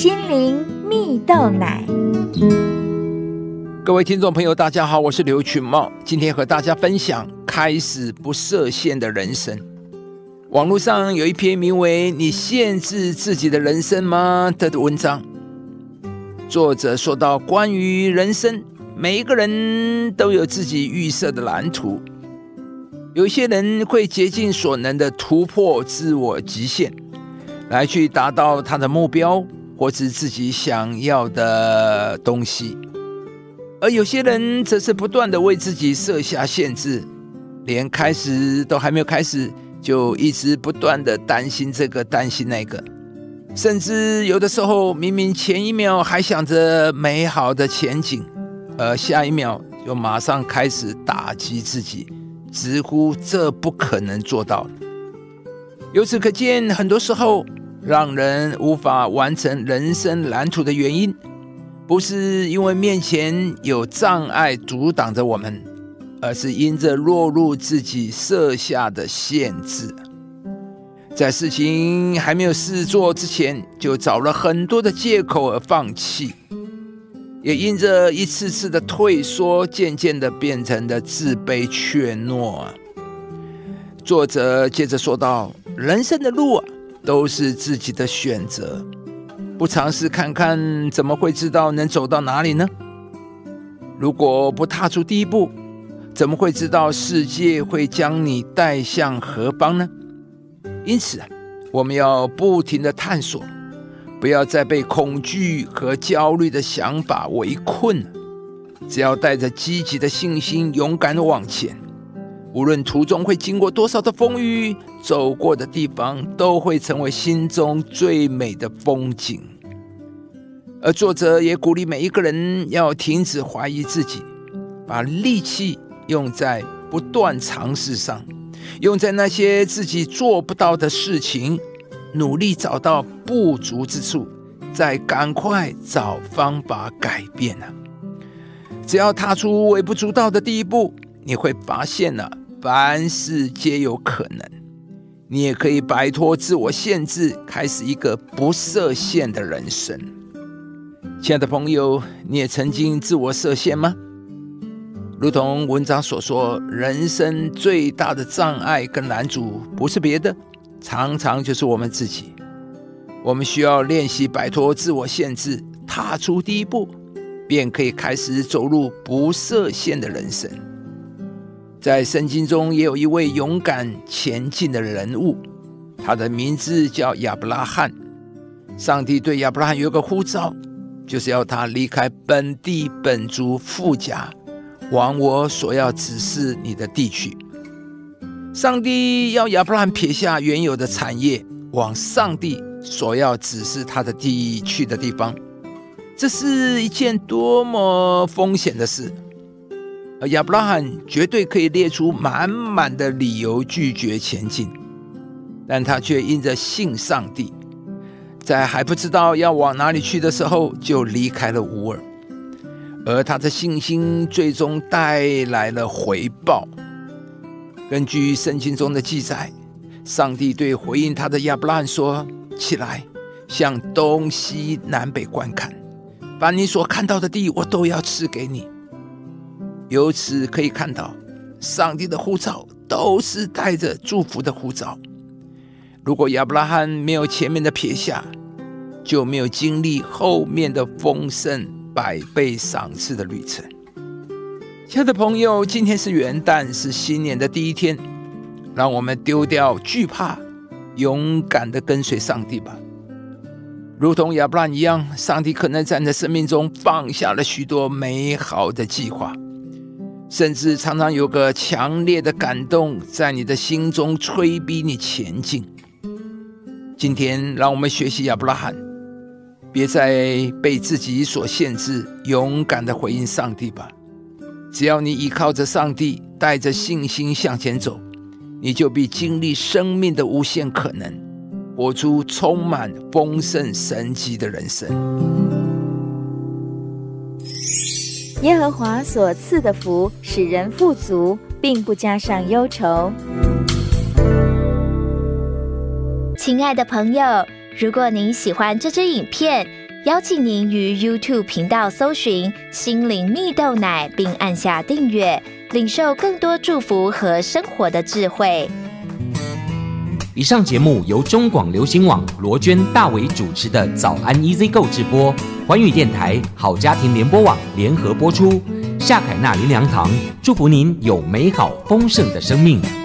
心灵蜜豆奶。各位听众朋友，大家好，我是刘群茂，今天和大家分享开始不设限的人生。网络上有一篇名为《你限制自己的人生吗》的文章，作者说到关于人生，每一个人都有自己预设的蓝图。有些人会竭尽所能的突破自我极限，来去达到他的目标或是自己想要的东西；而有些人则是不断的为自己设下限制，连开始都还没有开始，就一直不断的担心这个担心那个，甚至有的时候明明前一秒还想着美好的前景，而下一秒就马上开始打击自己。直呼这不可能做到。由此可见，很多时候让人无法完成人生蓝图的原因，不是因为面前有障碍阻挡着我们，而是因着落入自己设下的限制。在事情还没有试做之前，就找了很多的借口而放弃。也因着一次次的退缩，渐渐的变成了自卑怯懦。作者接着说道：“人生的路啊，都是自己的选择，不尝试看看，怎么会知道能走到哪里呢？如果不踏出第一步，怎么会知道世界会将你带向何方呢？因此啊，我们要不停的探索。”不要再被恐惧和焦虑的想法围困。只要带着积极的信心，勇敢的往前，无论途中会经过多少的风雨，走过的地方都会成为心中最美的风景。而作者也鼓励每一个人要停止怀疑自己，把力气用在不断尝试上，用在那些自己做不到的事情。努力找到不足之处，再赶快找方法改变啊！只要踏出微不足道的第一步，你会发现呢，凡事皆有可能。你也可以摆脱自我限制，开始一个不设限的人生。亲爱的朋友，你也曾经自我设限吗？如同文章所说，人生最大的障碍跟难阻，不是别的。常常就是我们自己，我们需要练习摆脱自我限制，踏出第一步，便可以开始走入不设限的人生。在圣经中也有一位勇敢前进的人物，他的名字叫亚伯拉罕。上帝对亚伯拉罕有个呼召，就是要他离开本地本族富家，往我所要指示你的地去。上帝要亚伯拉罕撇下原有的产业，往上帝所要指示他的地去的地方，这是一件多么风险的事！而亚伯拉罕绝对可以列出满满的理由拒绝前进，但他却因着信上帝，在还不知道要往哪里去的时候，就离开了乌尔，而他的信心最终带来了回报。根据圣经中的记载，上帝对回应他的亚伯拉罕说：“起来，向东西南北观看，把你所看到的地，我都要赐给你。”由此可以看到，上帝的护照都是带着祝福的护照。如果亚伯拉罕没有前面的撇下，就没有经历后面的丰盛百倍赏赐的旅程。亲爱的朋友，今天是元旦，是新年的第一天，让我们丢掉惧怕，勇敢的跟随上帝吧。如同亚伯拉罕一样，上帝可能在你生命中放下了许多美好的计划，甚至常常有个强烈的感动在你的心中催逼你前进。今天，让我们学习亚伯拉罕，别再被自己所限制，勇敢的回应上帝吧。只要你依靠着上帝，带着信心向前走，你就必经历生命的无限可能，活出充满丰盛神迹的人生。耶和华所赐的福，使人富足，并不加上忧愁。亲爱的朋友，如果您喜欢这支影片，邀请您于 YouTube 频道搜寻“心灵蜜豆奶”，并按下订阅，领受更多祝福和生活的智慧。以上节目由中广流行网罗娟、大伟主持的《早安 EZ 购》直播，环宇电台、好家庭联播网联合播出。夏凯纳林良堂祝福您有美好丰盛的生命。